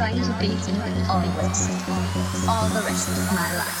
to be always, all the rest of my life.